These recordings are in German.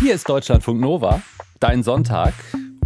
Hier ist Deutschlandfunk Nova, dein Sonntag.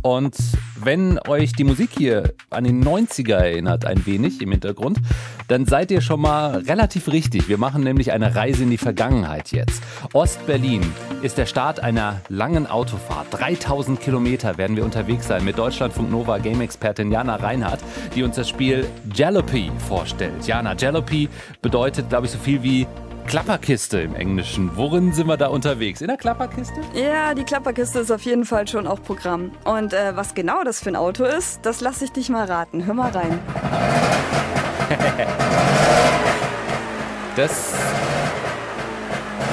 Und wenn euch die Musik hier an den 90er erinnert, ein wenig im Hintergrund, dann seid ihr schon mal relativ richtig. Wir machen nämlich eine Reise in die Vergangenheit jetzt. Ostberlin ist der Start einer langen Autofahrt. 3000 Kilometer werden wir unterwegs sein mit Deutschlandfunk Nova Game-Expertin Jana Reinhardt, die uns das Spiel Jalopy vorstellt. Jana, Jalopy bedeutet, glaube ich, so viel wie Klapperkiste im Englischen. Worin sind wir da unterwegs? In der Klapperkiste? Ja, die Klapperkiste ist auf jeden Fall schon auch Programm. Und äh, was genau das für ein Auto ist, das lasse ich dich mal raten. Hör mal rein. das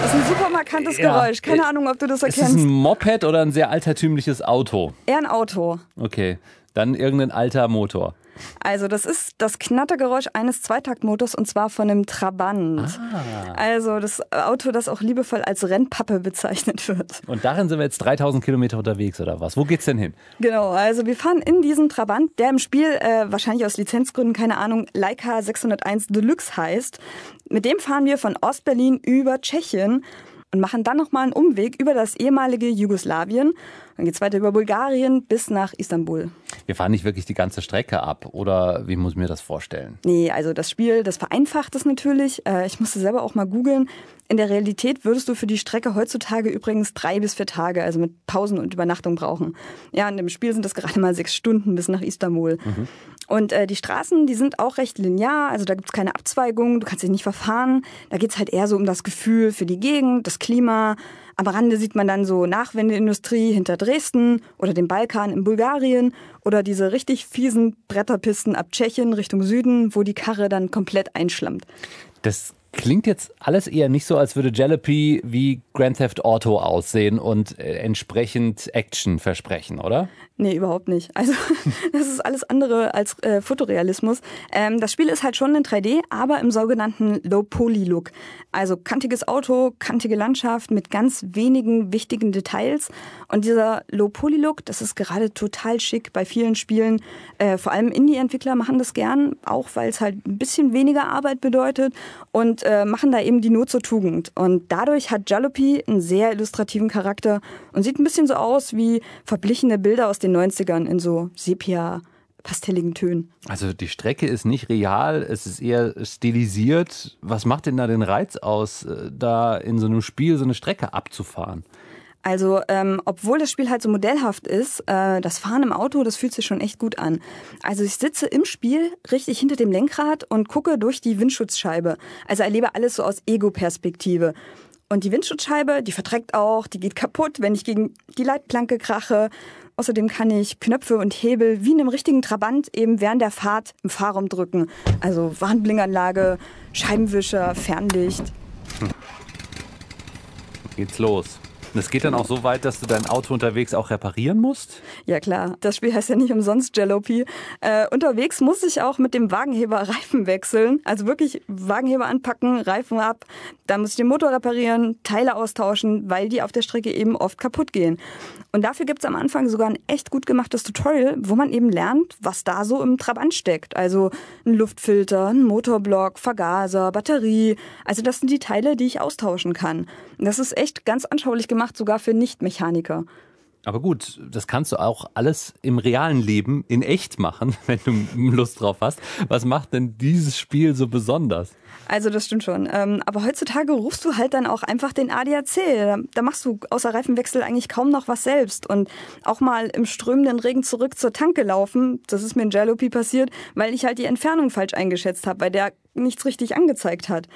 das ist ein super markantes ja. Geräusch. Keine Ahnung, ob du das erkennst. Ist es ein Moped oder ein sehr altertümliches Auto? Eher ein Auto. Okay, dann irgendein alter Motor. Also das ist das Knattergeräusch eines Zweitaktmotors und zwar von einem Trabant. Ah. Also das Auto, das auch liebevoll als Rennpappe bezeichnet wird. Und darin sind wir jetzt 3000 Kilometer unterwegs oder was? Wo geht's denn hin? Genau, also wir fahren in diesen Trabant, der im Spiel äh, wahrscheinlich aus Lizenzgründen, keine Ahnung, Leica 601 Deluxe heißt. Mit dem fahren wir von Ostberlin über Tschechien und machen dann nochmal einen Umweg über das ehemalige Jugoslawien. Dann geht es weiter über Bulgarien bis nach Istanbul. Wir fahren nicht wirklich die ganze Strecke ab, oder wie muss ich mir das vorstellen? Nee, also das Spiel, das vereinfacht es natürlich. Äh, ich musste selber auch mal googeln. In der Realität würdest du für die Strecke heutzutage übrigens drei bis vier Tage, also mit Pausen und Übernachtung brauchen. Ja, und im Spiel sind das gerade mal sechs Stunden bis nach Istanbul. Mhm. Und äh, die Straßen, die sind auch recht linear, also da gibt es keine Abzweigungen, du kannst dich nicht verfahren. Da geht es halt eher so um das Gefühl für die Gegend, das Klima. Am Rande sieht man dann so Nachwendeindustrie hinter Dresden oder dem Balkan in Bulgarien oder diese richtig fiesen Bretterpisten ab Tschechien Richtung Süden, wo die Karre dann komplett einschlammt. Das Klingt jetzt alles eher nicht so, als würde Jalopy wie Grand Theft Auto aussehen und äh, entsprechend Action versprechen, oder? Nee, überhaupt nicht. Also das ist alles andere als äh, Fotorealismus. Ähm, das Spiel ist halt schon in 3D, aber im sogenannten Low-Poly-Look. Also kantiges Auto, kantige Landschaft mit ganz wenigen wichtigen Details. Und dieser Low-Poly-Look, das ist gerade total schick bei vielen Spielen. Äh, vor allem Indie-Entwickler machen das gern, auch weil es halt ein bisschen weniger Arbeit bedeutet und äh, machen da eben die Not zur Tugend. Und dadurch hat Jalopy einen sehr illustrativen Charakter und sieht ein bisschen so aus wie verblichene Bilder aus den den 90ern in so Sepia pastelligen Tönen. Also die Strecke ist nicht real, es ist eher stilisiert. Was macht denn da den Reiz aus, äh, da in so einem Spiel so eine Strecke abzufahren? Also, ähm, obwohl das Spiel halt so modellhaft ist, äh, das Fahren im Auto, das fühlt sich schon echt gut an. Also ich sitze im Spiel richtig hinter dem Lenkrad und gucke durch die Windschutzscheibe. Also erlebe alles so aus Ego-Perspektive. Und die Windschutzscheibe, die verträgt auch, die geht kaputt, wenn ich gegen die Leitplanke krache. Außerdem kann ich Knöpfe und Hebel wie in einem richtigen Trabant eben während der Fahrt im Fahrraum drücken. Also Warnblinkanlage, Scheibenwischer, Fernlicht. Hm. Geht's los. Und es geht dann auch so weit, dass du dein Auto unterwegs auch reparieren musst? Ja klar, das Spiel heißt ja nicht umsonst Jalopy. Äh, unterwegs muss ich auch mit dem Wagenheber Reifen wechseln. Also wirklich Wagenheber anpacken, Reifen ab. Dann muss ich den Motor reparieren, Teile austauschen, weil die auf der Strecke eben oft kaputt gehen. Und dafür gibt's am Anfang sogar ein echt gut gemachtes Tutorial, wo man eben lernt, was da so im Trabant steckt. Also ein Luftfilter, ein Motorblock, Vergaser, Batterie. Also das sind die Teile, die ich austauschen kann. Das ist echt ganz anschaulich gemacht, sogar für Nichtmechaniker. Aber gut, das kannst du auch alles im realen Leben in echt machen, wenn du Lust drauf hast. Was macht denn dieses Spiel so besonders? Also das stimmt schon. Ähm, aber heutzutage rufst du halt dann auch einfach den ADAC. Da machst du außer Reifenwechsel eigentlich kaum noch was selbst. Und auch mal im strömenden Regen zurück zur Tanke laufen, das ist mir in Jalopy passiert, weil ich halt die Entfernung falsch eingeschätzt habe, weil der nichts richtig angezeigt hat.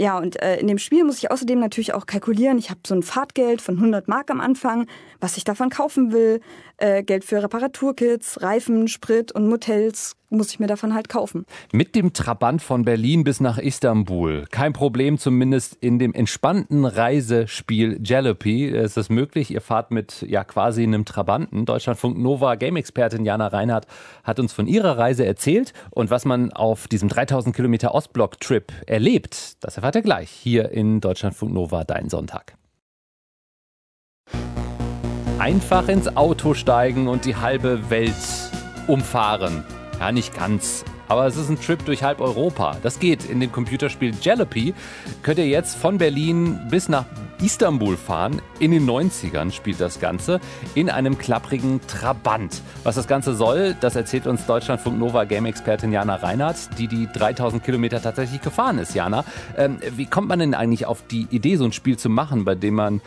Ja, und äh, in dem Spiel muss ich außerdem natürlich auch kalkulieren. Ich habe so ein Fahrtgeld von 100 Mark am Anfang, was ich davon kaufen will. Äh, Geld für Reparaturkits, Reifen, Sprit und Motels muss ich mir davon halt kaufen. Mit dem Trabant von Berlin bis nach Istanbul. Kein Problem, zumindest in dem entspannten Reisespiel Jalopy. Ist es möglich? Ihr fahrt mit ja quasi einem Trabanten. Deutschlandfunk Nova Game-Expertin Jana Reinhardt hat uns von ihrer Reise erzählt und was man auf diesem 3000 Kilometer Ostblock-Trip erlebt. Das erfahrt ihr gleich hier in Deutschlandfunk Nova, dein Sonntag. Einfach ins Auto steigen und die halbe Welt umfahren. Ja, nicht ganz. aber es ist ein Trip durch halb Europa. Das geht. In dem Computerspiel Jalopy könnt ihr jetzt von Berlin bis nach Istanbul fahren. In den 90ern spielt das Ganze in einem klapprigen Trabant. Was das Ganze soll, das erzählt uns Deutschlandfunk Nova Game-Expertin Jana Reinhardt, die die 3000 Kilometer tatsächlich gefahren ist. Jana, ähm, wie kommt man denn eigentlich auf die Idee, so ein Spiel zu machen, bei dem man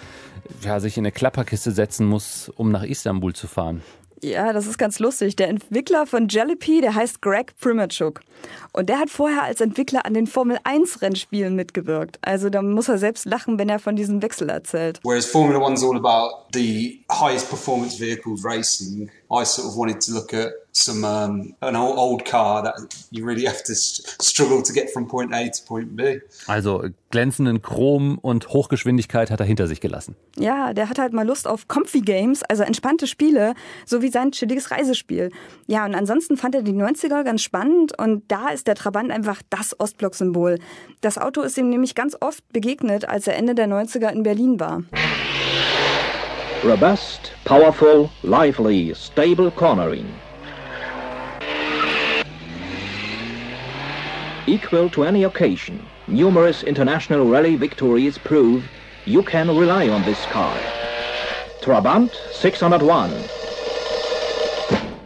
ja, sich in eine Klapperkiste setzen muss, um nach Istanbul zu fahren? Ja, das ist ganz lustig. Der Entwickler von Jellypy, der heißt Greg Primachuk. Und der hat vorher als Entwickler an den Formel 1 Rennspielen mitgewirkt. Also da muss er selbst lachen, wenn er von diesem Wechsel erzählt. Whereas Formula One's all about the highest performance vehicles racing, I sort of wanted to look at some um, an old car that you really have to struggle to get from point A to point B. Also glänzenden Chrom und Hochgeschwindigkeit hat er hinter sich gelassen. Ja, der hat halt mal Lust auf Comfy Games, also entspannte Spiele, so wie sein chilliges Reisespiel. Ja, und ansonsten fand er die 90er ganz spannend und da ist der Trabant einfach das Ostblock-Symbol. Das Auto ist ihm nämlich ganz oft begegnet, als er Ende der 90er in Berlin war. Robust, powerful, lively, stable cornering. Equal to any occasion, numerous international rally victories prove you can rely on this car. Trabant 601.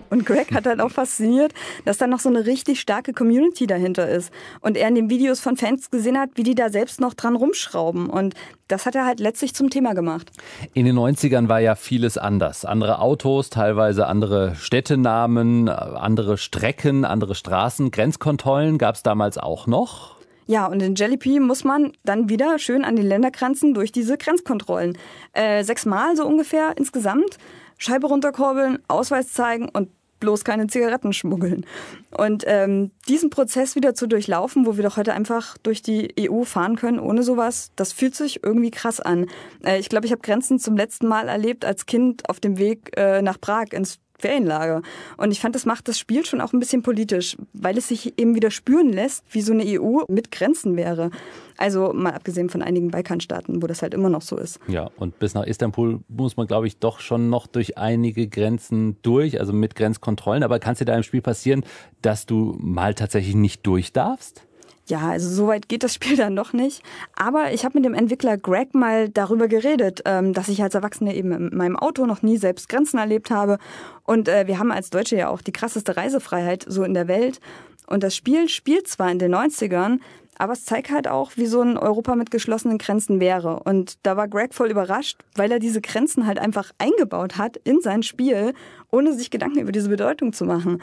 Und Greg hat halt auch fasziniert, dass da noch so eine richtig starke Community dahinter ist. Und er in den Videos von Fans gesehen hat, wie die da selbst noch dran rumschrauben. Und das hat er halt letztlich zum Thema gemacht. In den 90ern war ja vieles anders. Andere Autos, teilweise andere Städtenamen, andere Strecken, andere Straßen. Grenzkontrollen gab es damals auch noch. Ja, und in Jellypy muss man dann wieder schön an den Ländergrenzen durch diese Grenzkontrollen. Äh, sechsmal so ungefähr insgesamt. Scheibe runterkurbeln, Ausweis zeigen und bloß keine Zigaretten schmuggeln. Und ähm, diesen Prozess wieder zu durchlaufen, wo wir doch heute einfach durch die EU fahren können ohne sowas, das fühlt sich irgendwie krass an. Äh, ich glaube, ich habe Grenzen zum letzten Mal erlebt als Kind auf dem Weg äh, nach Prag ins Ferienlager. Und ich fand, das macht das Spiel schon auch ein bisschen politisch, weil es sich eben wieder spüren lässt, wie so eine EU mit Grenzen wäre. Also mal abgesehen von einigen Balkanstaaten, wo das halt immer noch so ist. Ja, und bis nach Istanbul muss man, glaube ich, doch schon noch durch einige Grenzen durch, also mit Grenzkontrollen. Aber kann es dir da im Spiel passieren, dass du mal tatsächlich nicht durch darfst? Ja, also so weit geht das Spiel dann noch nicht. Aber ich habe mit dem Entwickler Greg mal darüber geredet, ähm, dass ich als Erwachsene eben in meinem Auto noch nie selbst Grenzen erlebt habe. Und äh, wir haben als Deutsche ja auch die krasseste Reisefreiheit so in der Welt. Und das Spiel spielt zwar in den 90ern, aber es zeigt halt auch, wie so ein Europa mit geschlossenen Grenzen wäre. Und da war Greg voll überrascht, weil er diese Grenzen halt einfach eingebaut hat in sein Spiel, ohne sich Gedanken über diese Bedeutung zu machen.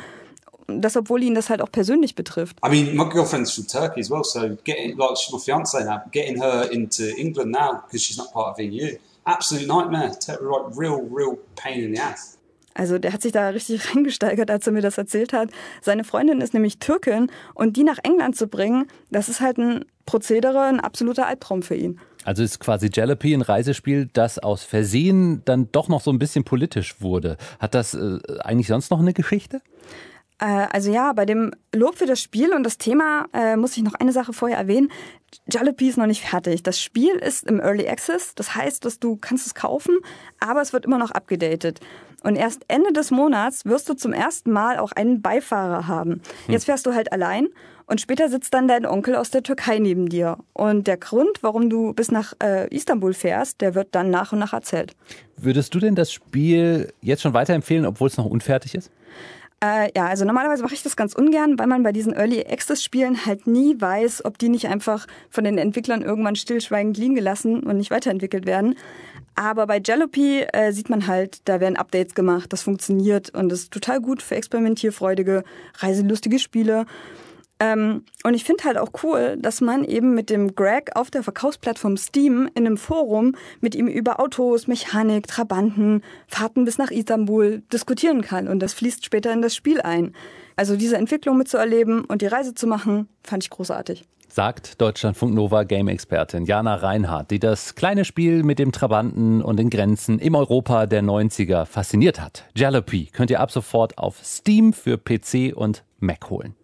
Das, obwohl ihn das halt auch persönlich betrifft. I mean, my girlfriend's from Turkey as well, so getting, like, she's my fiance now, getting her into England now because she's not part of EU, absolute nightmare, like, real, real pain in the ass. Also der hat sich da richtig reingesteigert, als er mir das erzählt hat. Seine Freundin ist nämlich Türkin und die nach England zu bringen, das ist halt ein Prozedere, ein absoluter Albtraum für ihn. Also ist quasi Jalopy ein Reisespiel, das aus Versehen dann doch noch so ein bisschen politisch wurde. Hat das äh, eigentlich sonst noch eine Geschichte? Äh, also ja, bei dem Lob für das Spiel und das Thema äh, muss ich noch eine Sache vorher erwähnen. Jalopy ist noch nicht fertig. Das Spiel ist im Early Access. Das heißt, dass du kannst es kaufen, aber es wird immer noch abgedatet. Und erst Ende des Monats wirst du zum ersten Mal auch einen Beifahrer haben. Jetzt fährst du halt allein und später sitzt dann dein Onkel aus der Türkei neben dir. Und der Grund, warum du bis nach äh, Istanbul fährst, der wird dann nach und nach erzählt. Würdest du denn das Spiel jetzt schon weiterempfehlen, obwohl es noch unfertig ist? Äh, ja, also normalerweise mache ich das ganz ungern, weil man bei diesen Early Access Spielen halt nie weiß, ob die nicht einfach von den Entwicklern irgendwann stillschweigend liegen gelassen und nicht weiterentwickelt werden. Aber bei Jalopy äh, sieht man halt, da werden Updates gemacht, das funktioniert und ist total gut für experimentierfreudige, reiselustige Spiele. Ähm, und ich finde halt auch cool, dass man eben mit dem Greg auf der Verkaufsplattform Steam in einem Forum mit ihm über Autos, Mechanik, Trabanten, Fahrten bis nach Istanbul diskutieren kann. Und das fließt später in das Spiel ein. Also diese Entwicklung mitzuerleben und die Reise zu machen, fand ich großartig sagt Deutschlandfunk Nova Game-Expertin Jana Reinhardt, die das kleine Spiel mit dem Trabanten und den Grenzen im Europa der 90er fasziniert hat. Jalopy könnt ihr ab sofort auf Steam für PC und Mac holen.